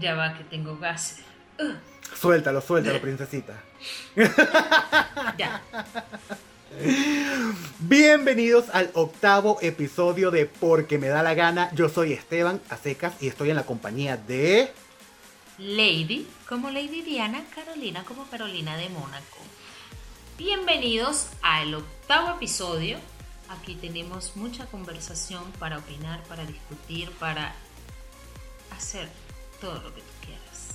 Ya va, que tengo gas. Uh, Suéltalo, suéltalo, princesita. ya. Bienvenidos al octavo episodio de Porque me da la gana. Yo soy Esteban Acecas y estoy en la compañía de... Lady, como Lady Diana, Carolina como Carolina de Mónaco. Bienvenidos al octavo episodio. Aquí tenemos mucha conversación para opinar, para discutir, para hacer todo lo que tú quieras.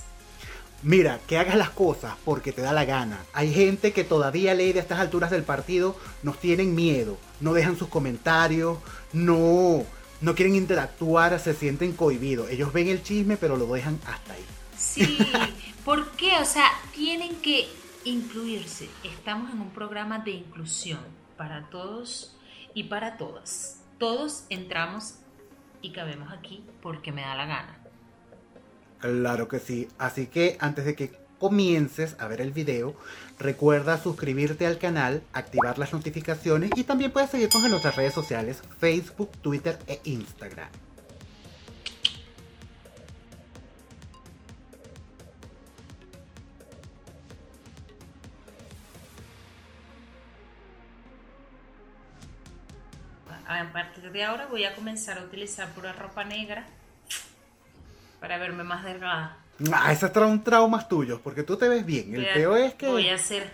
Mira, que hagas las cosas porque te da la gana. Hay gente que todavía lee de estas alturas del partido, nos tienen miedo, no dejan sus comentarios, no, no quieren interactuar, se sienten cohibidos. Ellos ven el chisme, pero lo dejan hasta ahí. Sí, ¿por qué? O sea, tienen que incluirse. Estamos en un programa de inclusión para todos y para todas. Todos entramos y cabemos aquí porque me da la gana. Claro que sí. Así que antes de que comiences a ver el video, recuerda suscribirte al canal, activar las notificaciones y también puedes seguirnos en nuestras redes sociales, Facebook, Twitter e Instagram. A partir de ahora voy a comenzar a utilizar pura ropa negra para verme más delgada. Ah, esos son traumas tuyos, porque tú te ves bien. El peor es que... Voy a hacer,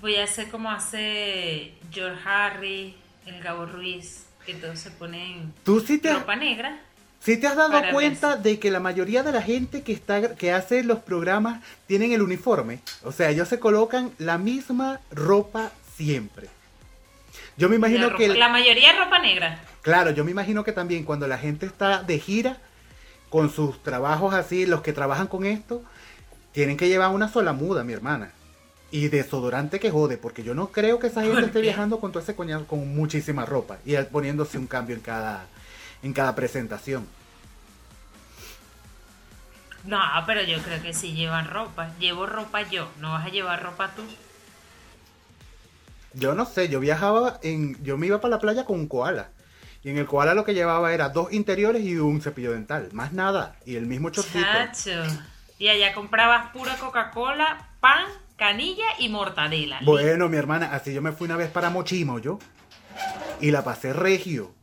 voy a hacer como hace George Harry, el Gabo Ruiz, que todos se ponen Tú sí te, has- ropa negra. sí te has dado cuenta de que la mayoría de la gente que, está, que hace los programas tienen el uniforme. O sea, ellos se colocan la misma ropa siempre. Yo me imagino la, que... la mayoría es ropa negra. Claro, yo me imagino que también cuando la gente está de gira con sus trabajos así, los que trabajan con esto, tienen que llevar una sola muda, mi hermana. Y desodorante que jode, porque yo no creo que esa gente ¿Por esté qué? viajando con todo ese coñazo, con muchísima ropa y poniéndose un cambio en cada, en cada presentación. No, pero yo creo que sí llevan ropa. Llevo ropa yo, no vas a llevar ropa tú. Yo no sé, yo viajaba en, yo me iba para la playa con un koala. Y en el koala lo que llevaba era dos interiores y un cepillo dental, más nada. Y el mismo chorcito. Chacho. Y allá comprabas pura Coca-Cola, pan, canilla y mortadela. Bueno, mi hermana, así yo me fui una vez para Mochimo, yo. Y la pasé regio.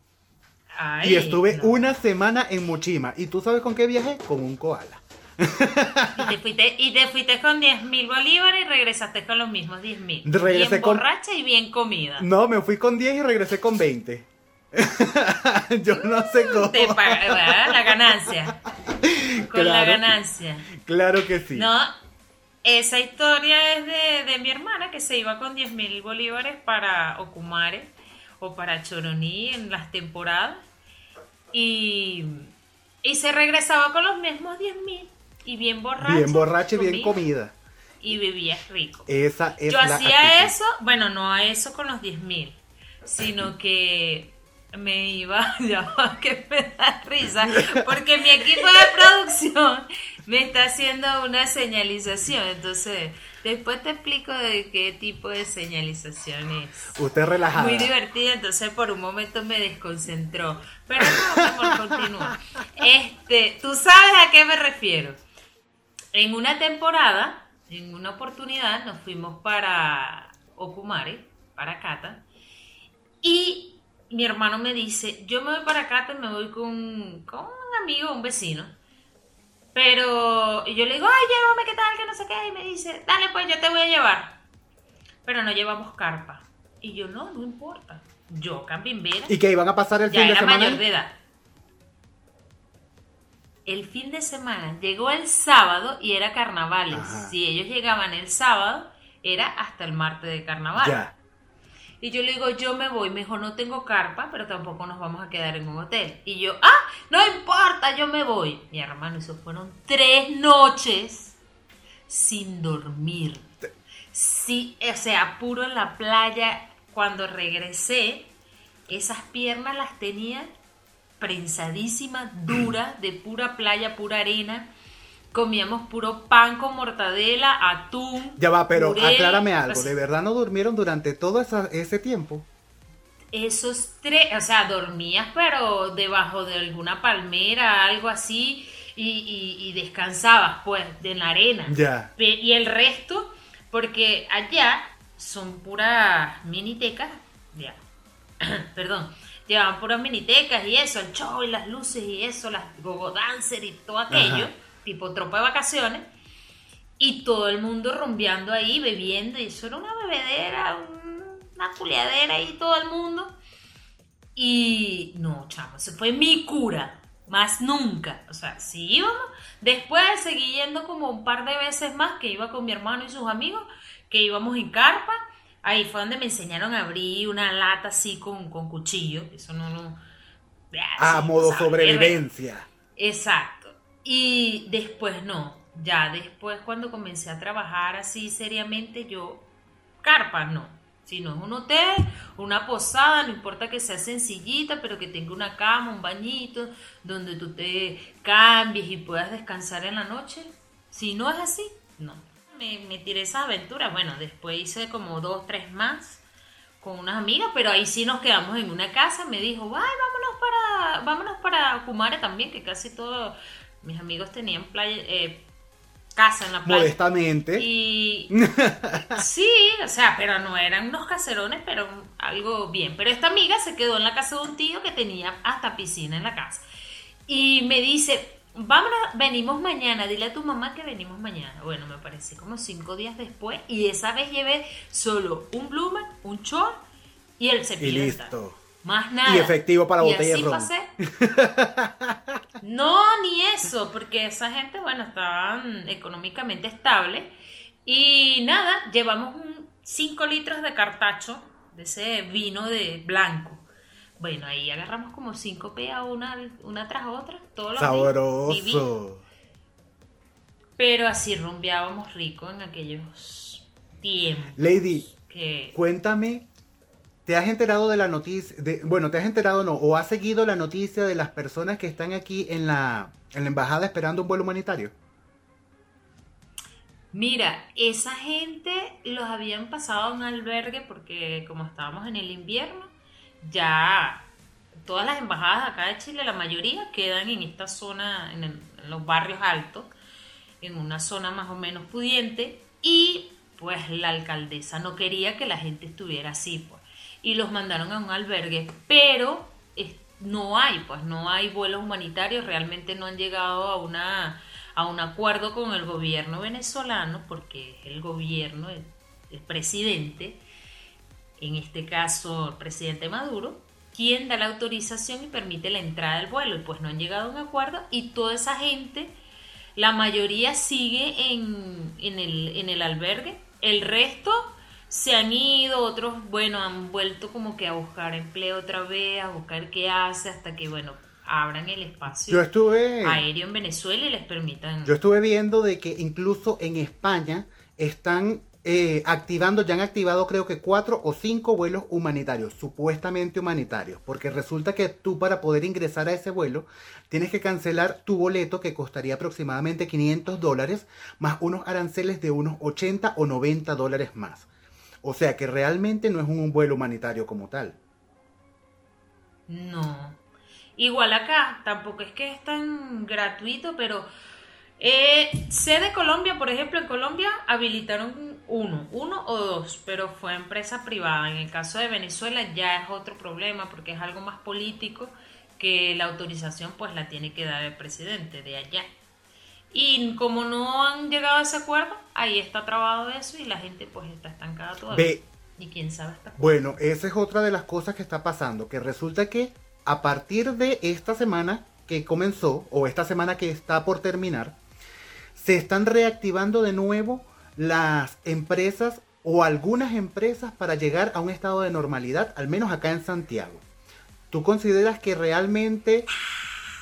Ay, y estuve no. una semana en Mochima. ¿Y tú sabes con qué viajé? Con un koala. Y te fuiste, y te fuiste con 10 mil bolívares y regresaste con los mismos 10 mil. Regresé Bien con- borracha y bien comida. No, me fui con 10 y regresé con 20. yo no sé cómo. Te paga- ¿verdad? la ganancia. Con la ganancia. Claro que sí. No, esa historia es de, de mi hermana que se iba con 10 mil bolívares para Ocumare o para Choroní en las temporadas y, y se regresaba con los mismos 10 mil y bien borracha. bien borracha y bien comida. Y bebía rico. Esa es Yo la hacía actitud. eso, bueno, no a eso con los 10 mil, sino que me iba, ya va, que me da risa, porque mi equipo de producción me está haciendo una señalización, entonces después te explico de qué tipo de señalización es. Usted relajada. Muy divertida, entonces por un momento me desconcentró. Pero no, mi amor, continúa. Este, tú sabes a qué me refiero. En una temporada, en una oportunidad, nos fuimos para Ocumare, para Cata, y mi hermano me dice, yo me voy para Cata y me voy con, con un amigo, un vecino. Pero y yo le digo, ay, llévame, ¿qué tal? Que no sé qué. Y me dice, dale, pues yo te voy a llevar. Pero no llevamos carpa. Y yo, no, no importa. Yo, cambimbera, Y que iban a pasar el ya fin de era semana. mayor de edad. El fin de semana llegó el sábado y era carnavales. Ajá. Si ellos llegaban el sábado, era hasta el martes de carnaval. Ya. Y yo le digo, yo me voy, mejor no tengo carpa, pero tampoco nos vamos a quedar en un hotel. Y yo, ah, no importa, yo me voy. Mi hermano, eso fueron tres noches sin dormir. Sí, o sea, puro en la playa. Cuando regresé, esas piernas las tenía prensadísimas, duras, de pura playa, pura arena. Comíamos puro pan con mortadela, atún. Ya va, pero puré. aclárame algo. ¿De verdad no durmieron durante todo esa- ese tiempo? esos tres, o sea, dormías pero debajo de alguna palmera, algo así, y, y, descansabas pues en la arena. Ya. Y el resto, porque allá son puras minitecas, ya, perdón, llevaban puras minitecas y eso, el show y las luces y eso, las gogo dancer y todo aquello, tipo tropa de vacaciones, y todo el mundo rumbeando ahí, bebiendo, y eso era una bebedera, una culiadera y todo el mundo. Y no, chamo, eso fue mi cura, más nunca. O sea, sí íbamos. Después seguí yendo como un par de veces más, que iba con mi hermano y sus amigos, que íbamos en carpa Ahí fue donde me enseñaron a abrir una lata así con, con cuchillo. Eso no, no. A ah, modo sobrevivencia. Exacto. Y después no. Ya después cuando comencé a trabajar así seriamente, yo, carpa no. Si no es un hotel, una posada, no importa que sea sencillita, pero que tenga una cama, un bañito, donde tú te cambies y puedas descansar en la noche. Si no es así, no me, tiré esa aventura. Bueno, después hice como dos, tres más con unas amigas, pero ahí sí nos quedamos en una casa. Me dijo, ay, vámonos para, vámonos para Kumare también, que casi todos mis amigos tenían playa, eh, casa en la playa. Modestamente. Y sí, o sea, pero no eran unos caserones, pero algo bien. Pero esta amiga se quedó en la casa de un tío que tenía hasta piscina en la casa. Y me dice, vámonos, venimos mañana, dile a tu mamá que venimos mañana. Bueno, me parece como cinco días después y esa vez llevé solo un bloomer, un short y el cepillo. Y listo. Más nada. Y efectivo para la botella de ron. Pasé. No, ni eso, porque esa gente, bueno, estaban económicamente estable. Y nada, llevamos un 5 litros de cartacho, de ese vino de blanco. Bueno, ahí agarramos como cinco peas una, una tras otra, todos los Sabroso. Pero así rumbeábamos rico en aquellos tiempos. Lady, cuéntame, ¿te has enterado de la noticia? Bueno, ¿te has enterado no? ¿O has seguido la noticia de las personas que están aquí en la, en la embajada esperando un vuelo humanitario? Mira, esa gente los habían pasado a un albergue porque como estábamos en el invierno, ya todas las embajadas acá de Chile, la mayoría quedan en esta zona, en, los barrios altos, en una zona más o menos pudiente, y pues la alcaldesa no quería que la gente estuviera así, pues, y los mandaron a un albergue, pero no hay, pues no hay vuelos humanitarios, realmente no han llegado a una a un acuerdo con el gobierno venezolano, porque el gobierno, el presidente, en este caso el presidente Maduro, quien da la autorización y permite la entrada del vuelo. Y pues no han llegado a un acuerdo y toda esa gente, la mayoría sigue en, el, en el albergue. El resto se han ido, otros, bueno, han vuelto como que a buscar empleo otra vez, a buscar qué hace, hasta que, bueno, abran el espacio yo estuve, aéreo en Venezuela y les permitan... Yo estuve viendo de que incluso en España están eh, activando, ya han activado creo que cuatro o cinco vuelos humanitarios, supuestamente humanitarios, porque resulta que tú para poder ingresar a ese vuelo tienes que cancelar tu boleto que costaría aproximadamente 500 dólares, más unos aranceles de unos 80 o 90 dólares más. O sea que realmente no es un vuelo humanitario como tal. No. Igual acá, tampoco es que es tan gratuito, pero eh, sé de Colombia, por ejemplo, en Colombia habilitaron uno, uno o dos, pero fue empresa privada. En el caso de Venezuela ya es otro problema porque es algo más político que la autorización pues la tiene que dar el presidente de allá. Y como no han llegado a ese acuerdo, ahí está trabado eso y la gente pues está estancada todavía. y quién sabe hasta Bueno, esa es otra de las cosas que está pasando, que resulta que a partir de esta semana que comenzó, o esta semana que está por terminar, se están reactivando de nuevo las empresas o algunas empresas para llegar a un estado de normalidad, al menos acá en Santiago. ¿Tú consideras que realmente...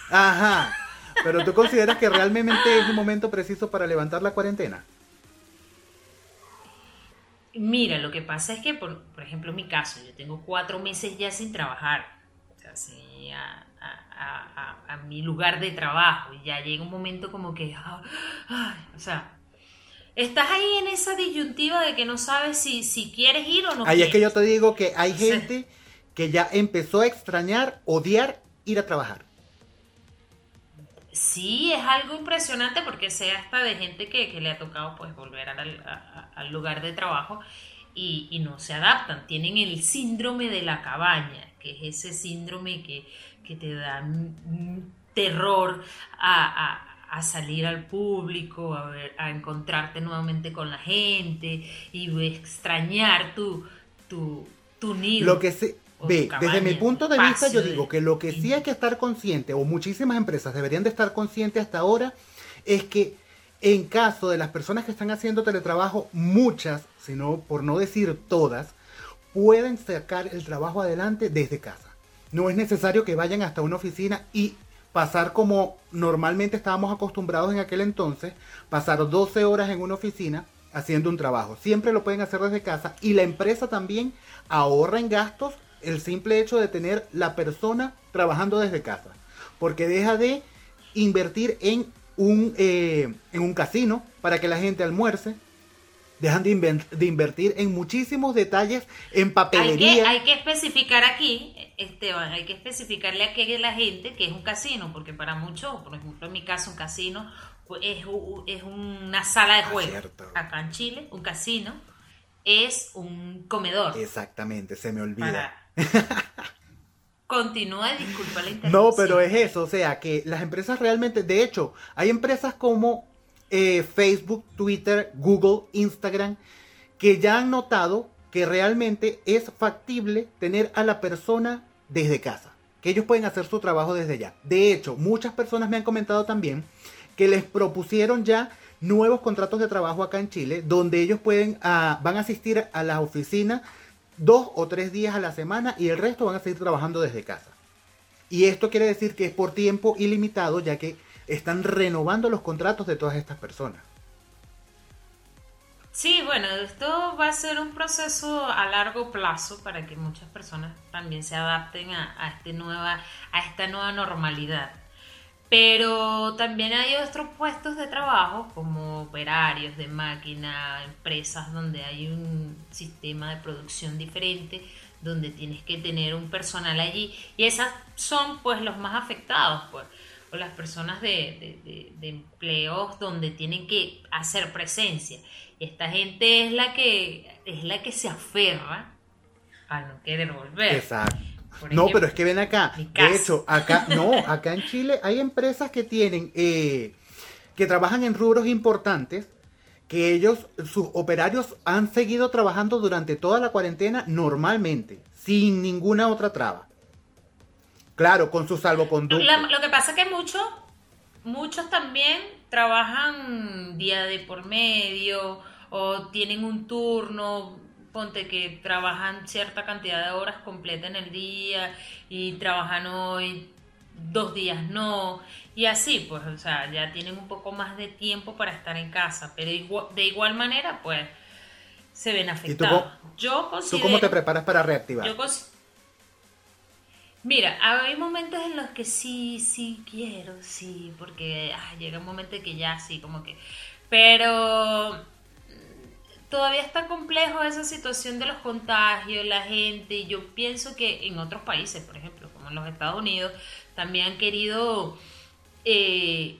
Ajá, pero tú consideras que realmente es un momento preciso para levantar la cuarentena? Mira, lo que pasa es que, por, ejemplo, en mi caso, yo tengo cuatro meses ya sin trabajar. O sea, sí, a, a, mi lugar de trabajo y ya llega un momento como que, o sea, estás ahí en esa disyuntiva de que no sabes si, si quieres ir o no. Ahí es que yo te digo que hay gente que ya empezó a extrañar, odiar ir a trabajar. Sí es algo impresionante porque sé hasta de gente que, que le ha tocado pues volver al, al lugar de trabajo y, y, no se adaptan. Tienen el síndrome de la cabaña, que es ese síndrome que, que te da terror a, a a salir al público, a, ver, a encontrarte nuevamente con la gente y extrañar tu, tu, tu nido. Lo que se, ve, desde mi punto de vista yo digo que lo que sí hay que estar consciente, o muchísimas empresas deberían de estar conscientes hasta ahora, es que en caso de las personas que están haciendo teletrabajo, muchas, sino por no decir todas, pueden sacar el trabajo adelante desde casa. No es necesario que vayan hasta una oficina y pasar como normalmente estábamos acostumbrados en aquel entonces, pasar 12 horas en una oficina haciendo un trabajo. Siempre lo pueden hacer desde casa y la empresa también ahorra en gastos el simple hecho de tener la persona trabajando desde casa. Porque deja de invertir en un, eh, en un casino para que la gente almuerce, dejan de, invertir en muchísimos detalles en papelería. Hay que, especificar aquí, Esteban, hay que especificarle aquí a la gente que es un casino, porque para muchos, por ejemplo en mi caso, un casino es, es una sala de ah, juego. Acá en Chile, un casino es un comedor. Exactamente, se me olvida. Continúa, disculpa la interrupción. No, pero es eso, o sea, que las empresas realmente, de hecho, hay empresas como eh, Facebook, Twitter, Google, Instagram, que ya han notado que realmente es factible tener a la persona desde casa, que ellos pueden hacer su trabajo desde allá. De hecho, muchas personas me han comentado también que les propusieron ya nuevos contratos de trabajo acá en Chile, donde ellos pueden, ah, van a asistir a la oficina dos o tres días a la semana y el resto van a seguir trabajando desde casa. Y esto quiere decir que es por tiempo ilimitado, ya que están renovando los contratos de todas estas personas. Sí, bueno, esto va a ser un proceso a largo plazo para que muchas personas también se adapten a, este nueva, a esta nueva normalidad. Pero también hay otros puestos de trabajo como operarios de máquina, empresas donde hay un sistema de producción diferente, donde tienes que tener un personal allí y esas son pues los más afectados pues o las personas de, empleos donde tienen que hacer presencia. Esta gente es la que es la que se aferra a no querer volver. Exacto. No, pero es que ven acá. De hecho, acá, no, acá en Chile hay empresas que tienen, eh, que trabajan en rubros importantes, que ellos, sus operarios han seguido trabajando durante toda la cuarentena normalmente, sin ninguna otra traba. Claro, con su salvoconducto. lo que pasa es que muchos, muchos también trabajan día de por medio o tienen un turno, ponte que trabajan cierta cantidad de horas completa en el día y trabajan hoy dos días no y así pues o sea ya tienen un poco más de tiempo para estar en casa pero de igual manera pues se ven afectados. yo ¿Tú cómo te preparas para reactivar? Yo Mira, hay momentos en los que sí, sí quiero, sí, porque llega un momento que ya sí, como que... Pero todavía está complejo esa situación de los contagios, la gente, y yo pienso que en otros países, por ejemplo, como en los Estados Unidos, también han querido eh,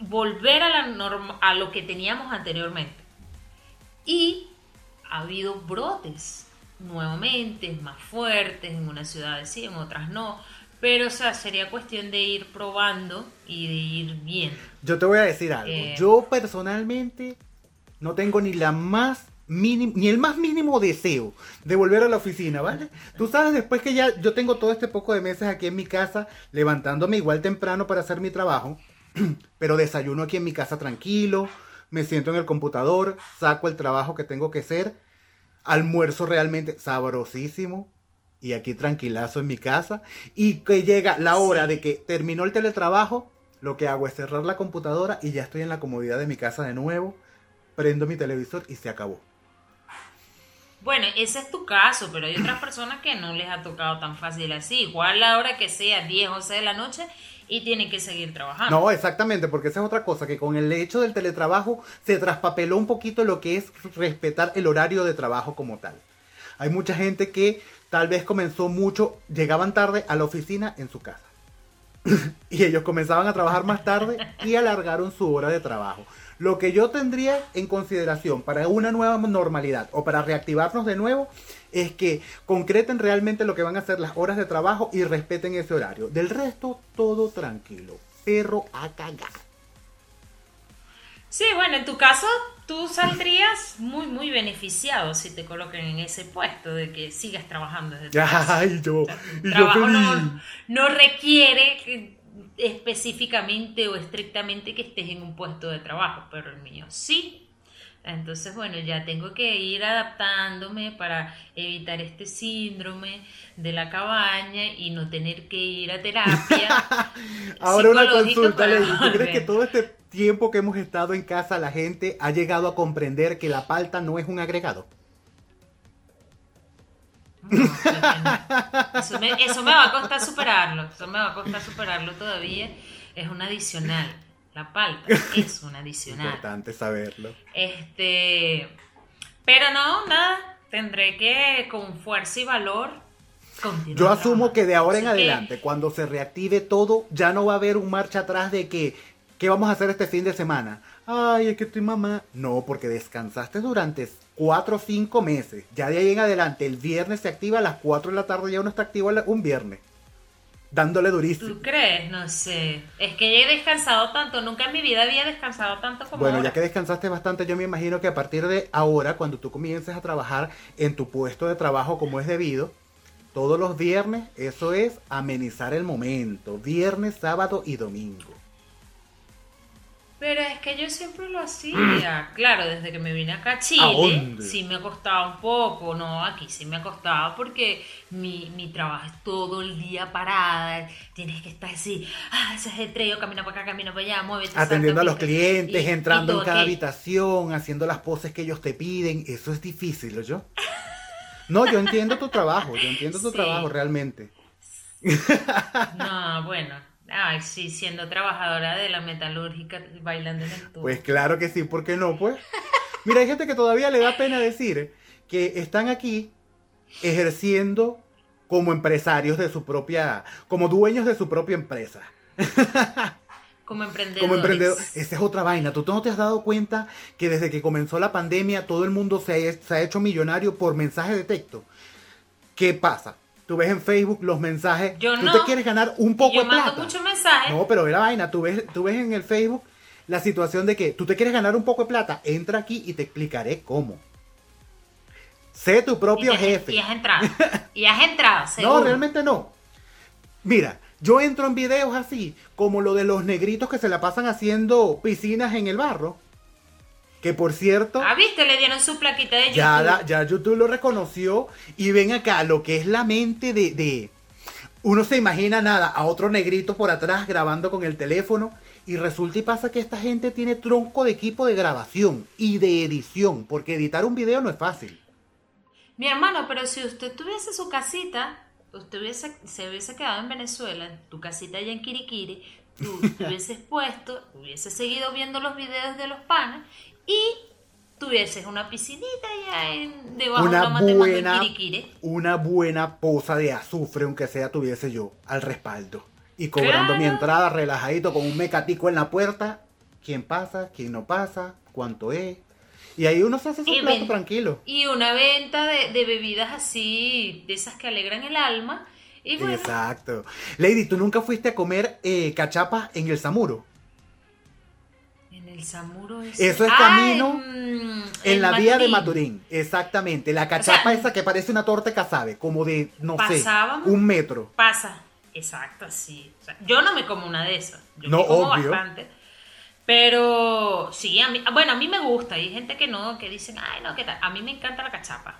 volver a, la norma, a lo que teníamos anteriormente. Y ha habido brotes nuevamente, más fuertes, en unas ciudades sí, en otras no. Pero, o sea, sería cuestión de ir probando y de ir bien. Yo te voy a decir algo. Eh, yo personalmente no tengo ni la más ni el más mínimo deseo de volver a la oficina, ¿vale? Tú sabes, después que ya yo tengo todo este poco de meses aquí en mi casa, levantándome igual temprano para hacer mi trabajo, pero desayuno aquí en mi casa tranquilo, me siento en el computador, saco el trabajo que tengo que hacer almuerzo realmente sabrosísimo y aquí tranquilazo en mi casa y que llega la hora de que terminó el teletrabajo, lo que hago es cerrar la computadora y ya estoy en la comodidad de mi casa de nuevo, prendo mi televisor y se acabó. Bueno, ese es tu caso, pero hay otras personas que no les ha tocado tan fácil así. Igual la hora que sea 10, 11 de la noche, y tienen que seguir trabajando. No, exactamente, porque esa es otra cosa, que con el hecho del teletrabajo se traspapeló un poquito lo que es respetar el horario de trabajo como tal. Hay mucha gente que tal vez comenzó mucho, llegaban tarde a la oficina en su casa. y ellos comenzaban a trabajar más tarde y alargaron su hora de trabajo. Lo que yo tendría en consideración para una nueva normalidad o para reactivarnos de nuevo es que concreten realmente lo que van a hacer las horas de trabajo y respeten ese horario. Del resto, todo tranquilo. Perro a cagar. Sí, bueno, en tu caso, tú saldrías muy, muy beneficiado si te coloquen en ese puesto de que sigas trabajando desde tu casa. Ay, yo, y yo trabajo no, no requiere que- específicamente o estrictamente que estés en un puesto de trabajo, pero el mío sí. Entonces, bueno, ya tengo que ir adaptándome para evitar este síndrome de la cabaña y no tener que ir a terapia. Ahora una consulta, para. ¿Tú crees que todo este tiempo que hemos estado en casa la gente ha llegado a comprender que la palta no es un agregado? No. Eso me, eso me va a costar superarlo. Eso me va a costar superarlo todavía. Es un adicional. La palta es un adicional. Importante saberlo. Este, pero no, nada. Tendré que con fuerza y valor continuar. Yo asumo que de ahora en que- adelante, cuando se reactive todo, ya no va a haber un marcha atrás de que, ¿qué vamos a hacer este fin de semana? Ay, es que estoy mamá. No, porque descansaste durante cuatro o cinco meses. Ya de ahí en adelante, el viernes se activa a las 4 de la tarde, ya uno está activo un viernes. Dándole durísimo. ¿Tú crees? No sé. Es que ya he descansado tanto. Nunca en mi vida había descansado tanto como Bueno, ahora. ya que descansaste bastante, yo me imagino que a partir de ahora, cuando tú comiences a trabajar en tu puesto de trabajo como es debido, todos los viernes, eso es amenizar el momento. Viernes, sábado y domingo. Pero es que yo siempre lo hacía. Claro, desde que me vine acá a ¿A Chile, dónde? sí me costaba un poco. No, aquí sí me costaba porque mi, mi trabajo es todo el día parada. Tienes que estar así, ah, ese ajetreo, camina para acá, camina para allá, muévete. Atendiendo salta, a los clientes, Y- y entrando en cada habitación, haciendo las poses que ellos te piden. Eso es difícil, yo. No, yo entiendo tu trabajo, yo entiendo tu Sí. trabajo realmente. No, bueno. Ay, sí, siendo trabajadora de la metalúrgica, bailando en el tubo. Pues claro que sí, ¿por qué no? Pues. Mira, hay gente que todavía le da pena decir que están aquí ejerciendo como empresarios de su propia, como dueños de su propia empresa. como emprendedor. Como emprendedor. Esa es otra vaina. ¿Tú no te has dado cuenta que desde que comenzó la pandemia todo el mundo se ha, se ha hecho millonario por mensaje de texto? ¿Qué pasa? Tú ves en Facebook los mensajes. Yo tú no. te quieres ganar un poco Yo de mando plata. muchos mensajes. No, pero ve la vaina, tú ves, tú ves en el Facebook la situación de que tú te quieres ganar un poco de plata, entra aquí y te explicaré cómo. Sé tu propio y, te- jefe. y has entrado. Y has entrado, No, seguro. realmente no. Mira, yo entro en videos así, como lo de los negritos que se la pasan haciendo piscinas en el barro. Que por cierto, Ah, viste, le dieron su plaquita de YouTube. ya, la- ya YouTube lo reconoció. Y ven acá, lo que es la mente de, de- Uno se imagina nada, a otro negrito por atrás grabando con el teléfono. Y resulta y pasa que esta gente tiene tronco de equipo de grabación y de edición. Porque editar un video no es fácil. Mi hermano, pero si usted tuviese su casita, usted hubiese, se hubiese quedado en Venezuela, en tu casita allá en Quiriquiri, tú te hubieses puesto, hubieses seguido viendo los videos de los panas y tuvieses una piscinita allá en, debajo de la en buena, Quiriquiri. una buena poza de azufre, aunque sea tuviese yo, al respaldo. Y cobrando Claro. mi entrada relajadito con un mecatico en la puerta. ¿Quién pasa? ¿Quién no pasa? ¿Cuánto es? Y ahí uno se hace su Y plato ven- tranquilo. Y una venta de, de bebidas así, de esas que alegran el alma. Y bueno, Exacto. Lady, ¿tú nunca fuiste a comer eh, cachapas en el Samuro? El Samuro ese- Eso es Ah, camino en, En la vía de Maturín. Exactamente. La cachapa sea, esa que parece una torta casabe, como de, no Pasábamos- sé, un metro. Pasa, exacto, sí. O sea, yo no me como una de esas. Yo No, me como obvio. bastante. Pero sí, a mí, bueno, a mí me gusta. Hay gente que no, que dicen, ay, no, ¿qué tal? A mí me encanta la cachapa.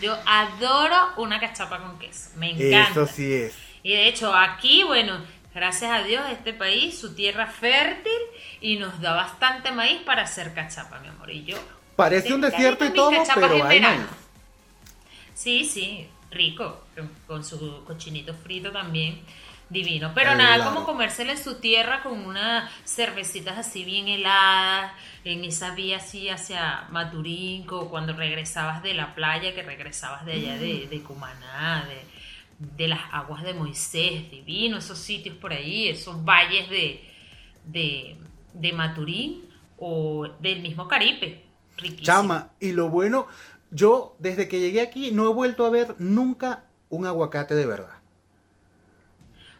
Yo adoro una cachapa con queso. Me encanta. Eso sí es. Y de hecho, aquí, bueno, gracias a Dios, este país, su tierra fértil y nos da bastante maíz para hacer cachapa, mi amor. Y yo. Parece un desierto y todo, pero hay maíz. Sí, sí, rico, con, con su cochinito frito también, divino. Pero nada como comérsela en su tierra con unas cervecitas así bien heladas, en esa vía así hacia Maturín, o cuando regresabas de la playa, que regresabas de allá de, de Cumaná, de, de las aguas de Moisés, divino, esos sitios por ahí, esos valles de, de, de Maturín o del mismo Caribe. Riquísimo. Chama, y lo bueno, yo desde que llegué aquí no he vuelto a ver nunca un aguacate de verdad.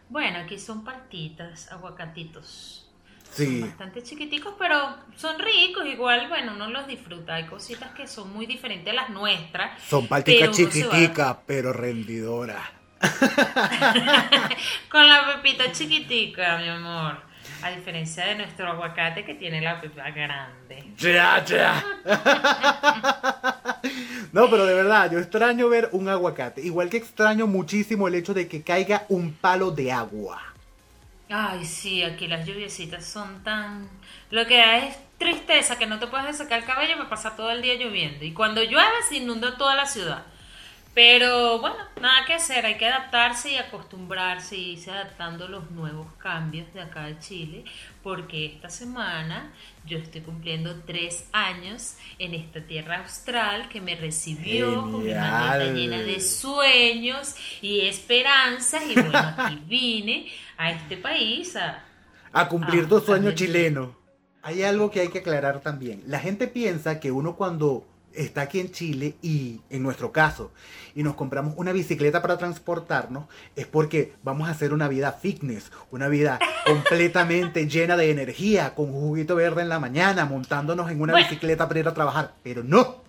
Bueno, aquí son partitas, aguacatitos. Sí. Son bastante chiquiticos, pero son ricos. Igual, bueno, uno los disfruta. Hay cositas que son muy diferentes a las nuestras. Son va- chiquiticas, pero rendidoras. Con la pepita chiquitica, mi amor. A diferencia de nuestro aguacate que tiene la pepa grande. Ya, ya. No, pero de verdad, yo extraño ver un aguacate. Igual que extraño muchísimo el hecho de que caiga un palo de agua. Ay, sí, aquí las lluviecitas son tan... Lo que da es tristeza, que no te puedes sacar el cabello para pasar todo el día lloviendo. Y cuando llueve se inunda toda la ciudad. Pero bueno, nada que hacer, hay que adaptarse y acostumbrarse y irse adaptando a los nuevos cambios de acá de Chile, porque esta semana yo estoy cumpliendo tres años en esta tierra austral que me recibió con mi maleta llena de sueños y esperanzas y bueno, aquí vine a este país a... A cumplir Ah, tu sueño chileno. Hay algo que hay que aclarar también. La gente piensa que uno cuando está aquí en Chile y en nuestro caso y nos compramos una bicicleta para transportarnos es porque vamos a hacer una vida fitness, una vida completamente llena de energía, con juguito verde en la mañana, montándonos en una Bueno. bicicleta para ir a trabajar. Pero no,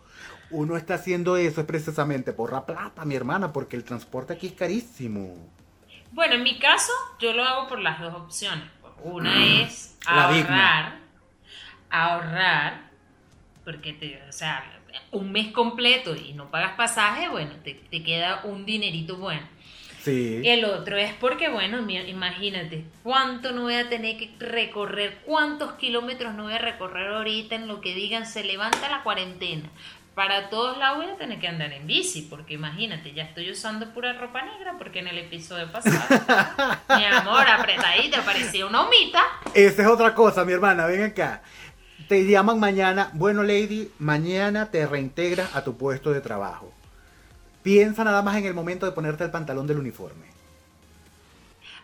uno está haciendo eso es precisamente por la plata, mi hermana, porque el transporte aquí es carísimo. Bueno, en mi caso yo lo hago por las dos opciones. Una es Mm. La ahorrar, ahorrar, porque te, o sea, un mes completo y no pagas pasaje, bueno, te, te queda un dinerito bueno. Sí. El otro es porque, bueno, imagínate, cuánto no voy a tener que recorrer, cuántos kilómetros no voy a recorrer ahorita en lo que digan se levanta la cuarentena. Para todos lados voy a tener que andar en bici, porque imagínate, ya estoy usando pura ropa negra, porque en el episodio pasado, mi amor, apretadita, parecía una humita. Esa es otra cosa, mi hermana, ven acá. Te llaman mañana, bueno lady, mañana te reintegras a tu puesto de trabajo. Piensa nada más en el momento de ponerte el pantalón del uniforme.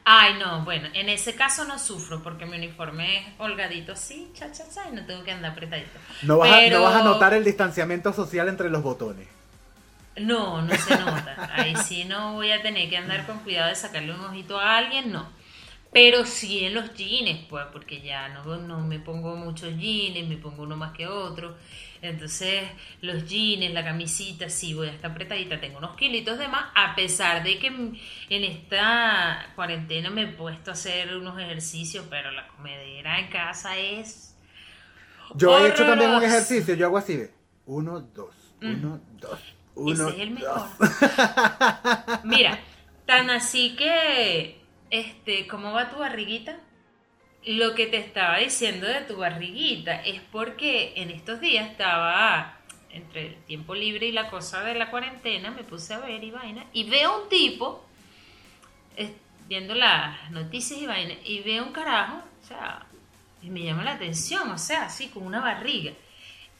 Ay, no, bueno, en ese caso no sufro, porque mi uniforme es holgadito así, cha, cha, cha, y no tengo que andar apretadito. No vas, a, no vas a notar el distanciamiento social entre los botones. No, no se nota. Ahí sí no voy a tener que andar con cuidado de sacarle un ojito a alguien, no. Pero sí en los jeans, pues, porque ya no, no me pongo muchos jeans, me pongo uno más que otro. Entonces, los jeans, la camisita, sí voy a estar apretadita. Tengo unos kilitos de más, a pesar de que en esta cuarentena me he puesto a hacer unos ejercicios, pero la comedera en casa es Yo he hecho también un ejercicio, yo hago así de uno, dos, uno, dos, uno, Ese es el dos. mejor. Mira, tan así que, este, ¿cómo va tu barriguita? Lo que te estaba diciendo de tu barriguita es porque en estos días estaba entre el tiempo libre y la cosa de la cuarentena, me puse a ver y vaina, y veo un tipo viendo las noticias y vaina, y veo un carajo, o sea, y me llama la atención, o sea, así con una barriga.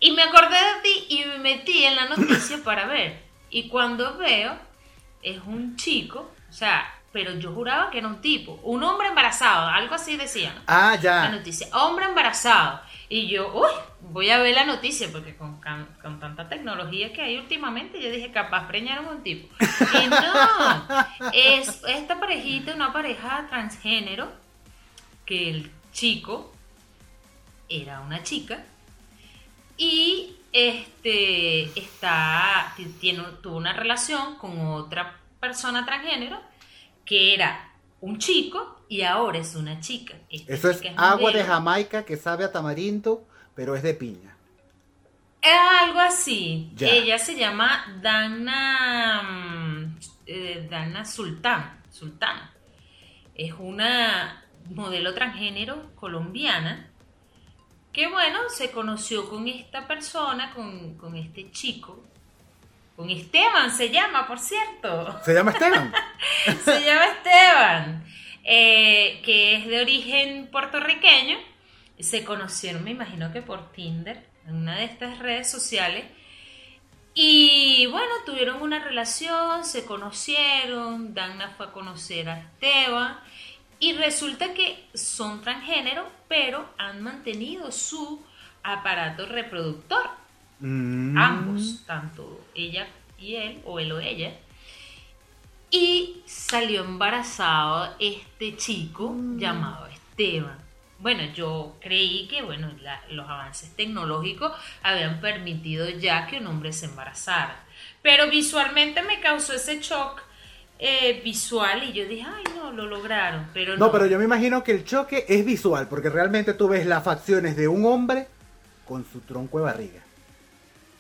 Y me acordé de ti y me metí en la noticia para ver. Y cuando veo, es un chico, o sea, pero yo juraba que era un tipo, un hombre embarazado, algo así decían. Ah, La ya. noticia, hombre embarazado. Y yo, uy, voy a ver la noticia, porque con, con tanta tecnología que hay últimamente, yo dije, capaz preñaron a un tipo. Y no, es esta parejita, una pareja transgénero, que el chico era una chica y este está ti- tiene tuvo una relación con otra persona transgénero que era un chico y ahora es una chica. Esta Eso es agua de. Jamaica que sabe a tamarindo, pero es de piña. Es algo así. Ya. Ella se llama Dana mm, eh, Dana Sultán. Sultana. Es una modelo transgénero colombiana que bueno, se conoció con esta persona, con, con este chico, con Esteban se llama, por cierto. ¿Se llama Esteban? Se llama Esteban, eh, que es de origen puertorriqueño. Se conocieron, me imagino que por Tinder, en una de estas redes sociales. Y bueno, tuvieron una relación, se conocieron, Dana fue a conocer a Esteban y resulta que son transgénero, pero han mantenido su aparato reproductor. Mm. Ambos, tanto ella y él, o él o ella. Y salió embarazado este chico llamado Esteban. Bueno, yo creí que bueno, la- los avances tecnológicos habían permitido ya que un hombre se embarazara. Pero visualmente me causó ese shock eh, visual y yo dije, ay no, lo lograron. Pero no, No, pero yo me imagino que el choque es visual, porque realmente tú ves las facciones de un hombre con su tronco de barriga.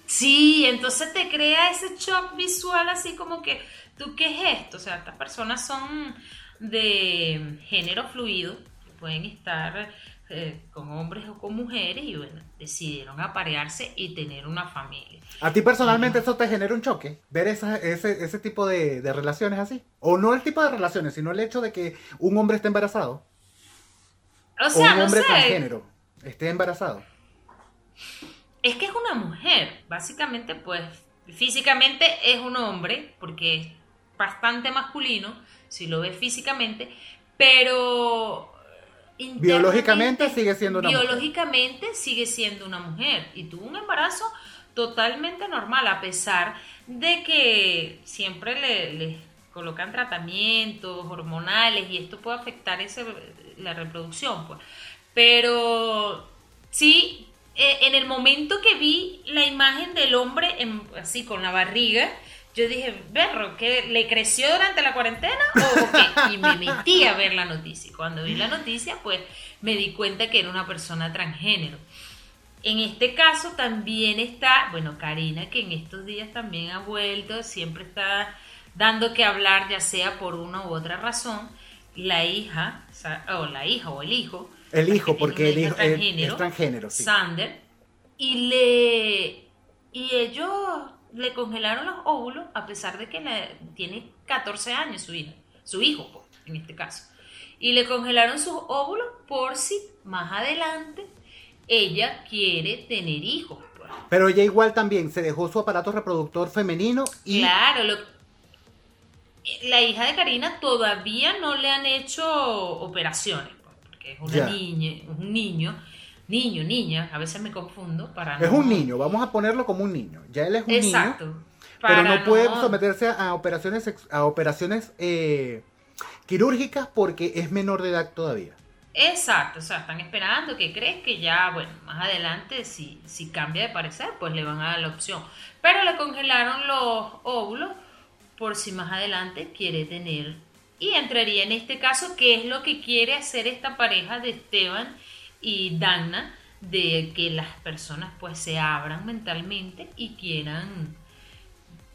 Sí, entonces te crea ese shock visual así como que, ¿tú qué es esto? O sea, estas personas son de género fluido, que pueden estar eh, con hombres o con mujeres y bueno, decidieron aparearse y tener una familia. ¿A ti personalmente eso te genera un choque? ¿Ver esa- ese, ese tipo de, de relaciones así? O no el tipo de relaciones, sino el hecho de que un hombre esté embarazado. O O, sea, un no hombre sé, transgénero esté embarazado. Es que es una mujer, básicamente pues físicamente es un hombre, porque es bastante masculino, si lo ves físicamente, pero... Biológicamente internamente, sigue siendo una mujer. Biológicamente sigue siendo una mujer y tuvo un embarazo totalmente normal, a pesar de que siempre le, le colocan tratamientos hormonales y esto puede afectar ese, la reproducción, pues. Pero sí, eh, en el momento que vi la imagen del hombre así con la barriga, yo dije, berro, ¿que le creció durante la cuarentena o qué? Y me metí a ver la noticia. Cuando vi la noticia, pues me di cuenta que era una persona transgénero. En este caso también está, bueno, Karina, que en estos días también ha vuelto, siempre está dando que hablar, ya sea por una u otra razón, la hija, o la hija o el hijo. El hijo, que porque el hijo es, transgénero, sí. Sander, y le y ellos le congelaron los óvulos a pesar de que tiene 14 años su hija, su hijo, pues, en este caso. Y le congelaron sus óvulos por si más adelante ella quiere tener hijos. pues. Pero ella igual también se dejó su aparato reproductor femenino y Claro, lo- la hija de Karina todavía no le han hecho operaciones, pues, porque es una niña, es un niño, niño, niña, a veces me confundo para es no- un niño, vamos a ponerlo como un niño. Ya él es un Exacto. niño, pero para no puede someterse a operaciones a operaciones eh, quirúrgicas porque es menor de edad todavía. Exacto, o sea, están esperando que crees que ya, bueno, más adelante si, si cambia de parecer, pues le van a dar la opción. Pero le congelaron los óvulos por si más adelante quiere tener. Y entraría en este caso, ¿qué es lo que quiere hacer esta pareja de Esteban y Dana? De que las personas pues se abran mentalmente y quieran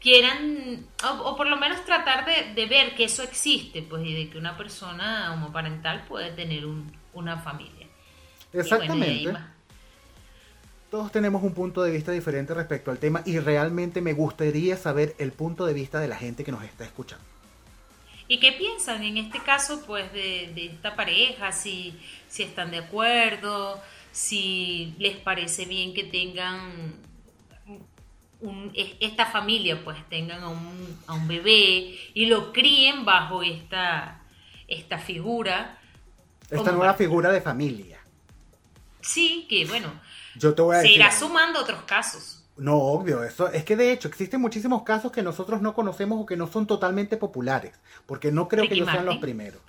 quieran, o, o por lo menos tratar de, de ver que eso existe, pues, y de que una persona homoparental puede tener un- una familia. Y bueno, Todos tenemos un punto de vista diferente respecto al tema y realmente me gustaría saber el punto de vista de la gente que nos está escuchando. ¿Y qué piensan en este caso, pues, de, de esta pareja? Si, si están de acuerdo, si les parece bien que tengan un- esta familia, pues, tengan a un, a un bebé y lo críen bajo esta, esta figura. Esta nueva figura de familia. Sí, que bueno, Yo te voy a se decir. irá algo. sumando otros casos. No, obvio, eso es que de hecho existen muchísimos casos que nosotros no conocemos o que no son totalmente populares, porque no creo que ellos sean los Martin. primeros.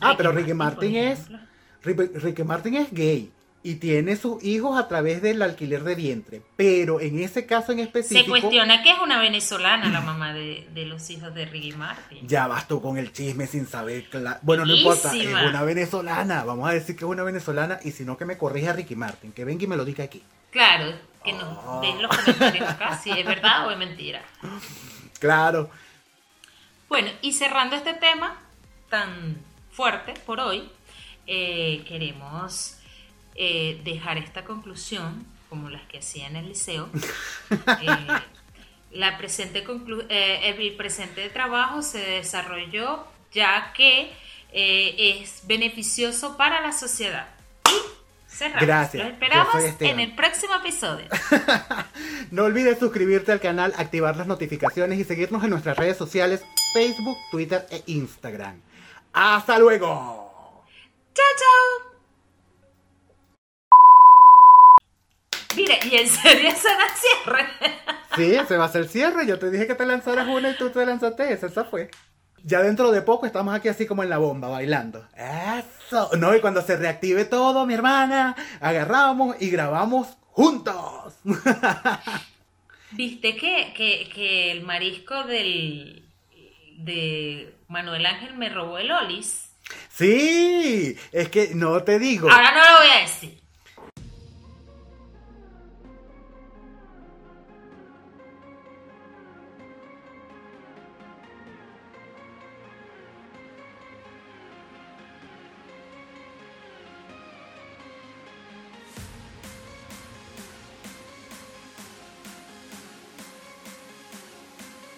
Ah, pero Ricky Martin por es Ricky Martin es gay y tiene sus hijos a través del alquiler de vientre, pero en ese caso en Se específico cuestiona que es una venezolana la mamá de, de los hijos de Ricky Martin. ya vas tú con el chisme sin saber, bueno, no importa, es una venezolana, vamos a decir que es una venezolana y si no que me corrija Ricky Martin, que venga y me lo diga aquí. Claro, que nos Oh. den los comentarios acá si es verdad o es mentira. Claro, Bueno, y cerrando este tema tan fuerte por hoy, eh, queremos eh, dejar esta conclusión, como las que hacía en el liceo. Eh, la presente conclu- eh, el presente trabajo se desarrolló ya que eh, es beneficioso para la sociedad y Cerramos. Gracias. Los esperamos en el próximo episodio. No olvides suscribirte al canal, activar las notificaciones y seguirnos en nuestras redes sociales Facebook, Twitter e Instagram. ¡Hasta luego! ¡Chao, chao! Y en serio se da cierre. Sí, ese va a ser el cierre. Yo te dije que te lanzaras una y tú te lanzaste esa. Esa fue. Ya dentro de poco estamos aquí así como en la bomba, bailando. Eso. No, y cuando se reactive todo, mi hermana, agarramos y grabamos juntos. ¿Viste que, que, que el marisco del de Manuel Ángel me robó el olis? Sí, es que no te digo. Ahora no lo voy a decir.